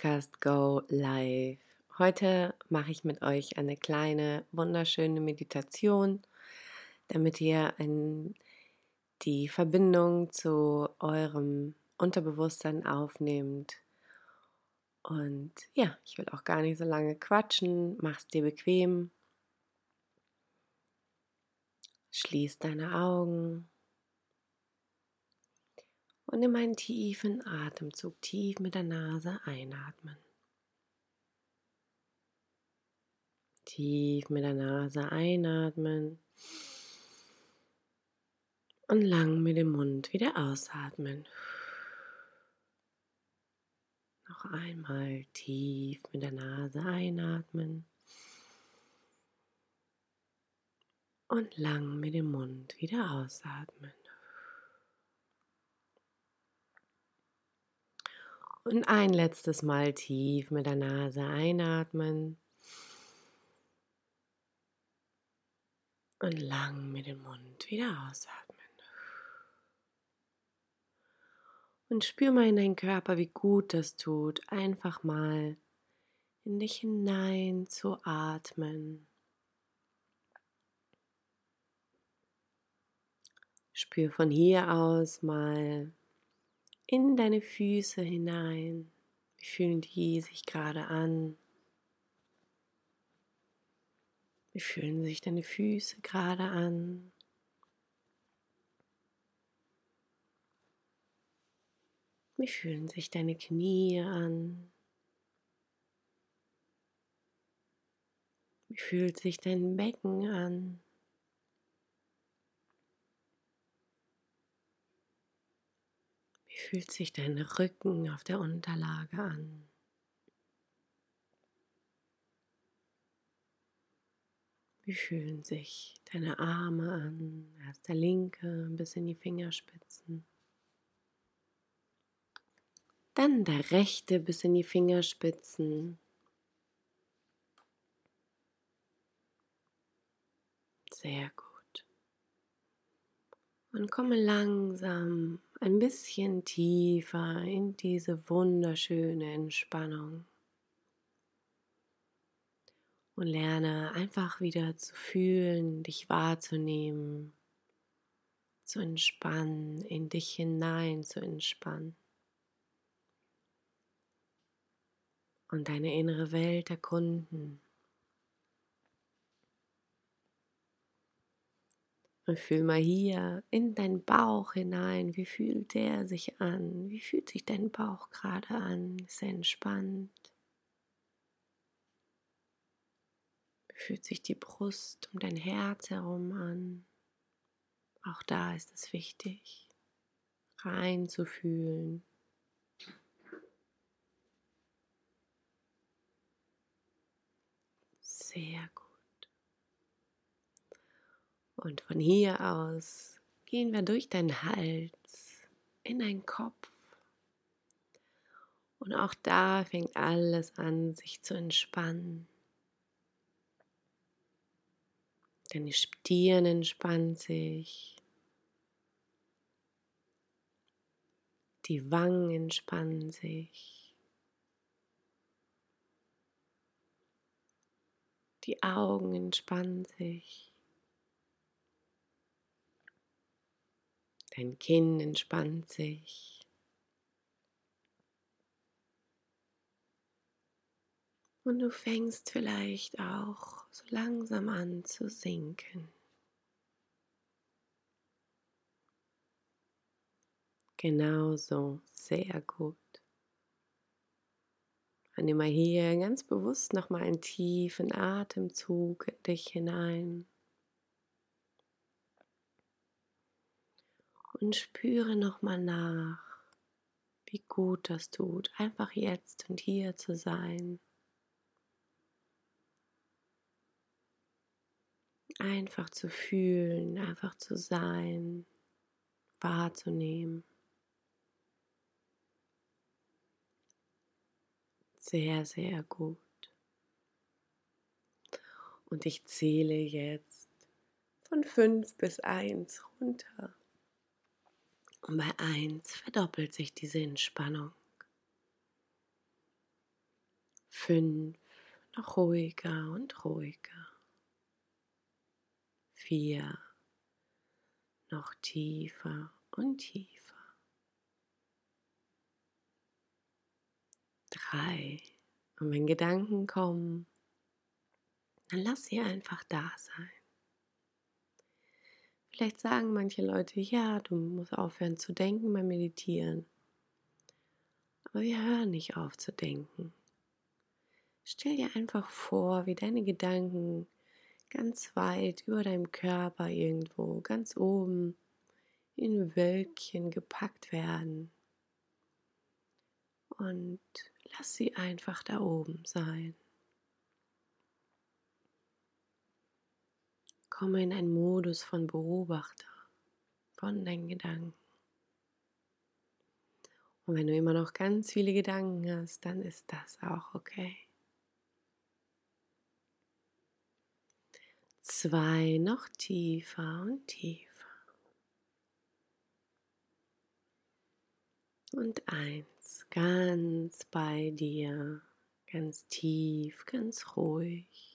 Podcast Go Live. Heute mache ich mit euch eine kleine, wunderschöne Meditation, damit ihr ein, die Verbindung zu eurem Unterbewusstsein aufnehmt. Und ja, ich will auch gar nicht so lange quatschen. Mach's dir bequem. Schließ deine Augen. Und nimm einen tiefen Atemzug, tief mit der Nase einatmen. Tief mit der Nase einatmen. Und lang mit dem Mund wieder ausatmen. Noch einmal tief mit der Nase einatmen. Und lang mit dem Mund wieder ausatmen. Und ein letztes Mal tief mit der Nase einatmen. Und lang mit dem Mund wieder ausatmen. Und spür mal in deinen Körper, wie gut das tut, einfach mal in dich hinein zu atmen. Spür von hier aus mal in deine Füße hinein. Wie fühlen die sich gerade an? Wie fühlen sich deine Füße gerade an? Wie fühlen sich deine Knie an? Wie fühlt sich dein Becken an? Fühlt sich dein Rücken auf der Unterlage an? Wie fühlen sich deine Arme an? Erst der linke bis in die Fingerspitzen. Dann der rechte bis in die Fingerspitzen. Sehr gut. Und komme langsam ein bisschen tiefer in diese wunderschöne Entspannung. Und lerne einfach wieder zu fühlen, dich wahrzunehmen, zu entspannen, in dich hinein zu entspannen. Und deine innere Welt erkunden. Und fühl mal hier in deinen Bauch hinein. Wie fühlt der sich an? Wie fühlt sich dein Bauch gerade an? Ist er entspannt? Wie fühlt sich die Brust um dein Herz herum an? Auch da ist es wichtig, reinzufühlen. Sehr gut. Und von hier aus gehen wir durch deinen Hals in deinen Kopf. Und auch da fängt alles an, sich zu entspannen. Deine Stirn entspannt sich. Die Wangen entspannen sich. Die Augen entspannen sich. Dein Kinn entspannt sich. Und du fängst vielleicht auch so langsam an zu sinken. Genauso, sehr gut. Und immer hier ganz bewusst nochmal einen tiefen Atemzug in dich hinein. Und spüre nochmal nach, wie gut das tut, einfach jetzt und hier zu sein. Einfach zu fühlen, einfach zu sein, wahrzunehmen. Sehr, sehr gut. Und ich zähle jetzt von fünf bis eins runter. Und bei 1 verdoppelt sich diese Entspannung. Fünf, noch ruhiger und ruhiger. Vier, noch tiefer und tiefer. Drei. Und wenn Gedanken kommen, dann lass sie einfach da sein. Vielleicht sagen manche Leute, ja, du musst aufhören zu denken beim Meditieren. Aber wir hören nicht auf zu denken. Stell dir einfach vor, wie deine Gedanken ganz weit über deinem Körper irgendwo, ganz oben in Wölkchen gepackt werden. Und lass sie einfach da oben sein. Komme in einen Modus von Beobachter von deinen Gedanken. Und wenn du immer noch ganz viele Gedanken hast, dann ist das auch okay. Zwei noch tiefer und tiefer. Und eins ganz bei dir, ganz tief, ganz ruhig.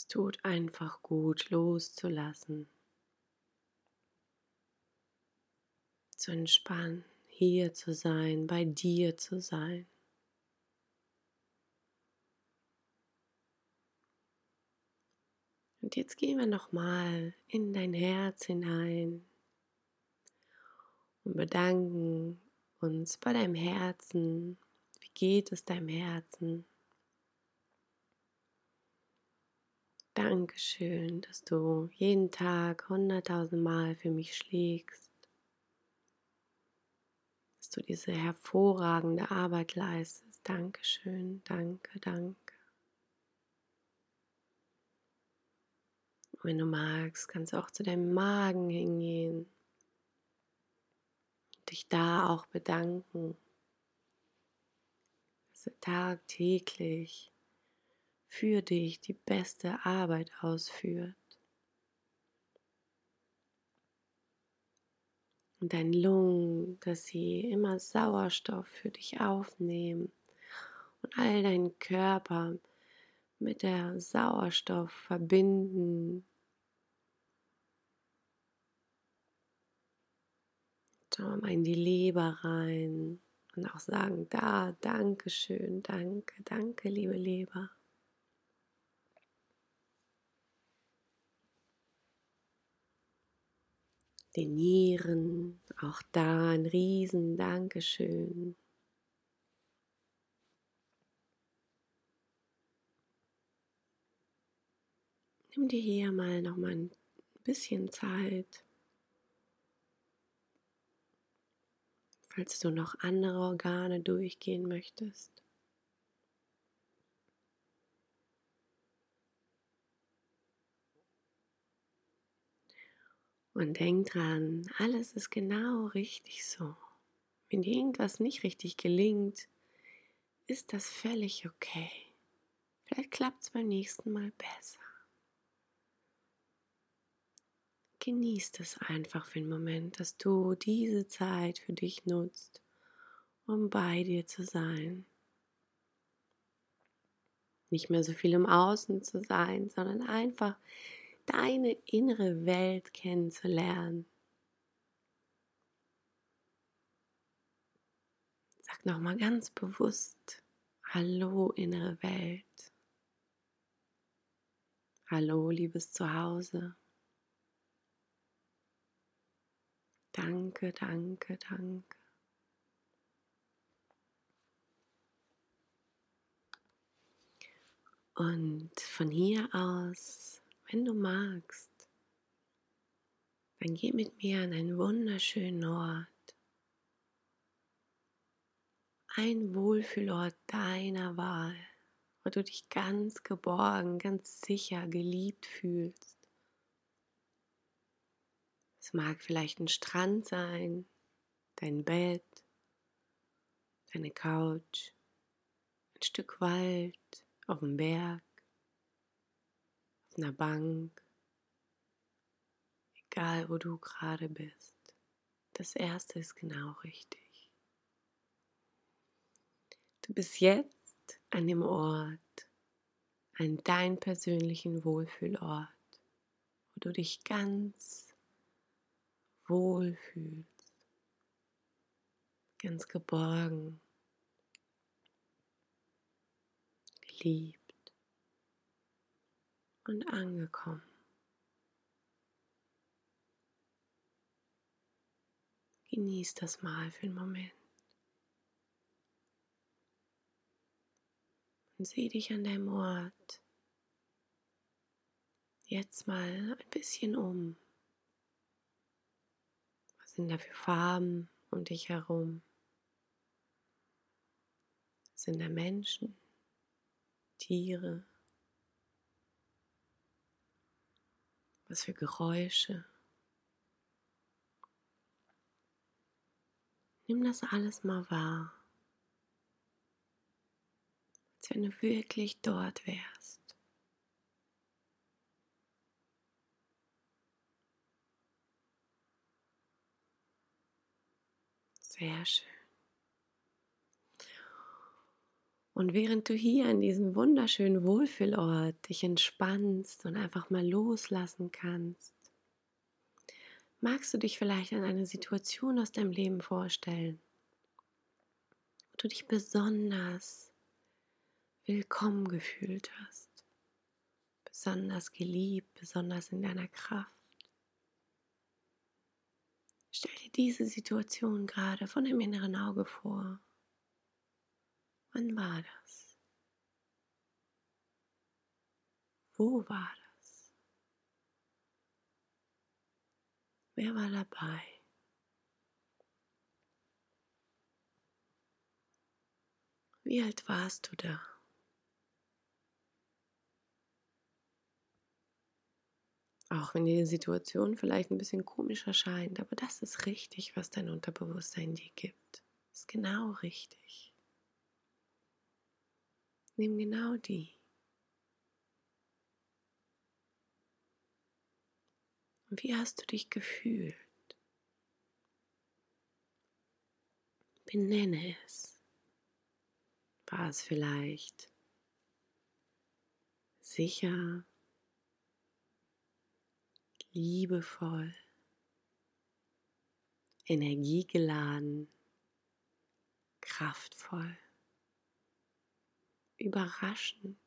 Es tut einfach gut, loszulassen, zu entspannen, hier zu sein, bei dir zu sein. Und jetzt gehen wir nochmal in dein Herz hinein und bedanken uns bei deinem Herzen. Wie geht es deinem Herzen? Dankeschön, dass du jeden Tag hunderttausend Mal für mich schlägst, dass du diese hervorragende Arbeit leistest. Dankeschön, danke, danke. Wenn du magst, kannst du auch zu deinem Magen hingehen, dich da auch bedanken, dass du tagtäglich für dich die beste Arbeit ausführt. Und deine Lungen, dass sie immer Sauerstoff für dich aufnehmen und all deinen Körper mit der Sauerstoff verbinden. Schauen wir mal in die Leber rein und auch sagen, da, danke schön, danke, danke, liebe Leber. Den Nieren, auch da ein riesen Dankeschön. Nimm dir hier mal noch mal ein bisschen Zeit. Falls du noch andere Organe durchgehen möchtest. Und denk dran, alles ist genau richtig so. Wenn dir irgendwas nicht richtig gelingt, ist das völlig okay. Vielleicht klappt es beim nächsten Mal besser. Genieß es einfach für einen Moment, dass du diese Zeit für dich nutzt, um bei dir zu sein. Nicht mehr so viel im Außen zu sein, sondern einfach deine innere Welt kennenzulernen. Sag nochmal ganz bewusst, hallo innere Welt. Hallo liebes Zuhause. Danke, danke, danke. Und von hier aus wenn du magst, dann geh mit mir an einen wunderschönen Ort. Ein Wohlfühlort deiner Wahl, wo du dich ganz geborgen, ganz sicher, geliebt fühlst. Es mag vielleicht ein Strand sein, dein Bett, deine Couch, ein Stück Wald auf dem Berg auf einer Bank, egal wo du gerade bist. Das erste ist genau richtig. Du bist jetzt an dem Ort, an deinem persönlichen Wohlfühlort, wo du dich ganz wohl fühlst, ganz geborgen, geliebt und angekommen. Genieß das mal für einen Moment. Und sieh dich an deinem Ort jetzt mal ein bisschen um. Was sind da für Farben um dich herum? Sind da Menschen, Tiere? Was für Geräusche? Nimm das alles mal wahr, als wenn du wirklich dort wärst. Sehr schön. Und während du hier an diesem wunderschönen Wohlfühlort dich entspannst und einfach mal loslassen kannst, magst du dich vielleicht an eine Situation aus deinem Leben vorstellen, wo du dich besonders willkommen gefühlt hast, besonders geliebt, besonders in deiner Kraft. Stell dir diese Situation gerade von dem inneren Auge vor. Wann war das? Wo war das? Wer war dabei? Wie alt warst du da? Auch wenn dir die Situation vielleicht ein bisschen komisch erscheint, aber das ist richtig, was dein Unterbewusstsein dir gibt. Ist genau richtig. Nimm genau die. Und wie hast du dich gefühlt? Benenne es. War es vielleicht sicher, liebevoll, energiegeladen, kraftvoll, überraschend,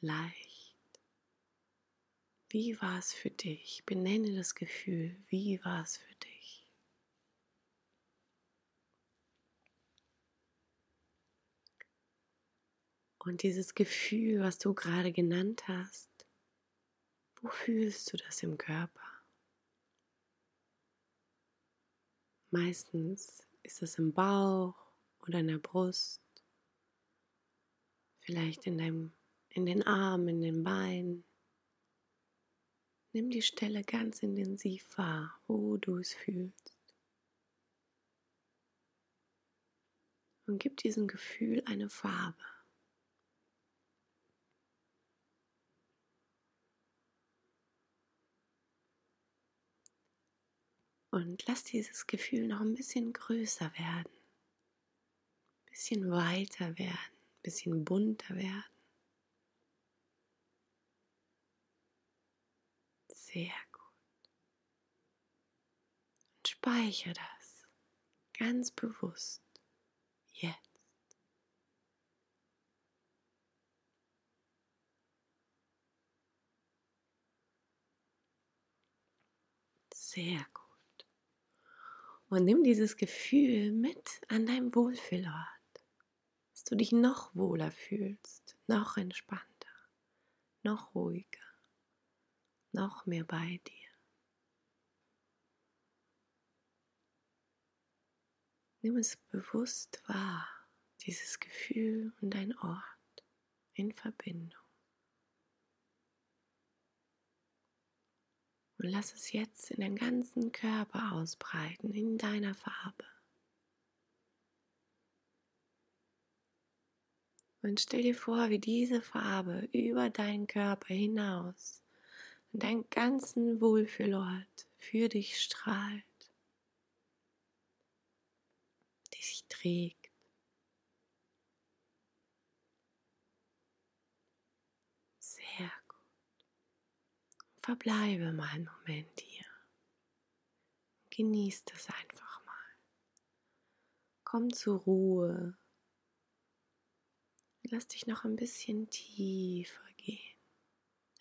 leicht? Wie war es für dich? Benenne das Gefühl. Wie war es für dich? Und dieses Gefühl, was du gerade genannt hast, wo fühlst du das im Körper? Meistens ist es im Bauch oder in der Brust, vielleicht in, deinem, in den Armen, in den Beinen. Nimm die Stelle ganz intensiv wahr, wo du es fühlst. Und gib diesem Gefühl eine Farbe. Und lass dieses Gefühl noch ein bisschen größer werden, bisschen weiter werden, ein bisschen bunter werden. Sehr gut. Und speichere das ganz bewusst jetzt. Sehr gut. Und nimm dieses Gefühl mit an deinem Wohlfühlort, dass du dich noch wohler fühlst, noch entspannter, noch ruhiger noch mehr bei dir. Nimm es bewusst wahr, dieses Gefühl und dein Ort in Verbindung. Und lass es jetzt in den ganzen Körper ausbreiten, in deiner Farbe. Und stell dir vor, wie diese Farbe über deinen Körper hinaus und deinen ganzen Wohlfühlort für dich strahlt. dich trägt. Sehr gut. Verbleibe mal einen Moment hier. Genieß das einfach mal. Komm zur Ruhe. Lass dich noch ein bisschen tiefer gehen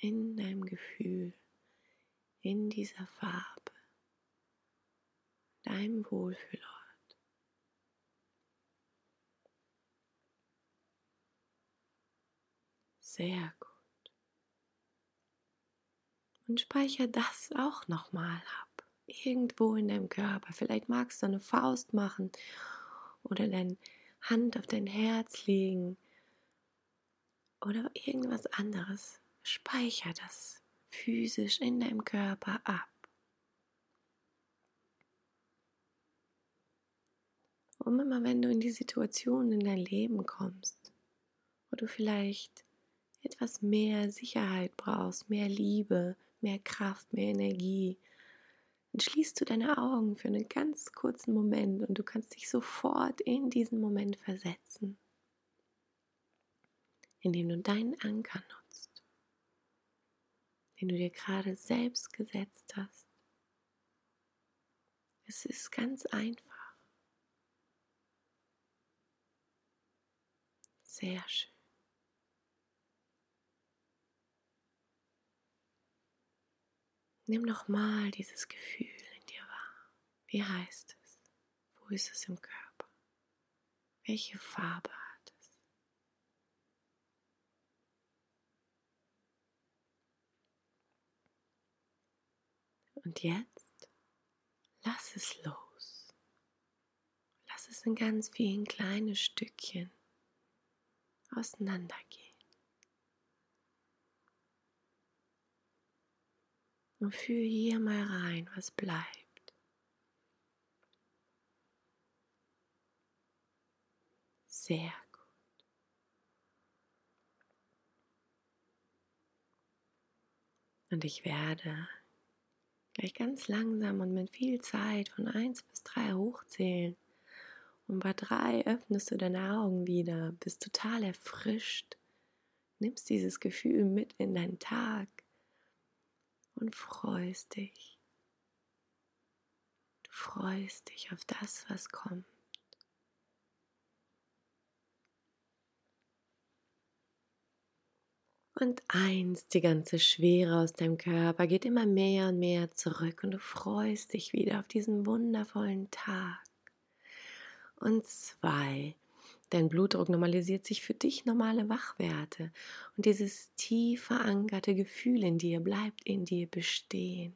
in deinem Gefühl, in dieser Farbe, deinem Wohlfühlort. Sehr gut. Und speicher das auch nochmal ab. Irgendwo in deinem Körper. Vielleicht magst du eine Faust machen oder deine Hand auf dein Herz legen oder irgendwas anderes. Speicher das physisch in deinem Körper ab. Und immer wenn du in die Situation in dein Leben kommst, wo du vielleicht etwas mehr Sicherheit brauchst, mehr Liebe, mehr Kraft, mehr Energie, dann schließt du deine Augen für einen ganz kurzen Moment und du kannst dich sofort in diesen Moment versetzen, indem du deinen Anker nutzt, den du dir gerade selbst gesetzt hast. Es ist ganz einfach. Sehr schön. Nimm noch mal dieses Gefühl in dir wahr. Wie heißt es? Wo ist es im Körper? Welche Farbe hat es? Und jetzt lass es los. Lass es in ganz vielen kleinen Stückchen auseinandergehen. Und fühl hier mal rein, was bleibt. Sehr gut. Und ich werde gleich ganz langsam und mit viel Zeit von 1 bis 3 hochzählen. Und bei 3 öffnest du deine Augen wieder, bist total erfrischt, nimmst dieses Gefühl mit in deinen Tag und freust dich. Du freust dich auf das, was kommt. Und eins, die ganze Schwere aus deinem Körper geht immer mehr und mehr zurück und du freust dich wieder auf diesen wundervollen Tag. Und zwei, Dein Blutdruck normalisiert sich für dich normale Wachwerte und dieses tief verankerte Gefühl in dir bleibt in dir bestehen.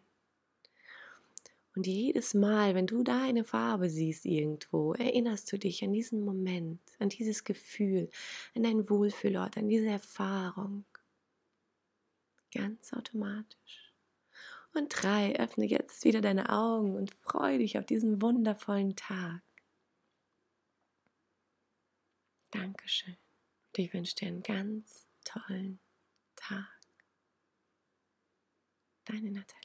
Und jedes Mal, wenn du deine Farbe siehst irgendwo, erinnerst du dich an diesen Moment, an dieses Gefühl, an dein Wohlfühlort, an diese Erfahrung. Ganz automatisch. Und drei, öffne jetzt wieder deine Augen und freue dich auf diesen wundervollen Tag. Dankeschön. Und ich wünsche dir einen ganz tollen Tag. Deine Nathalie.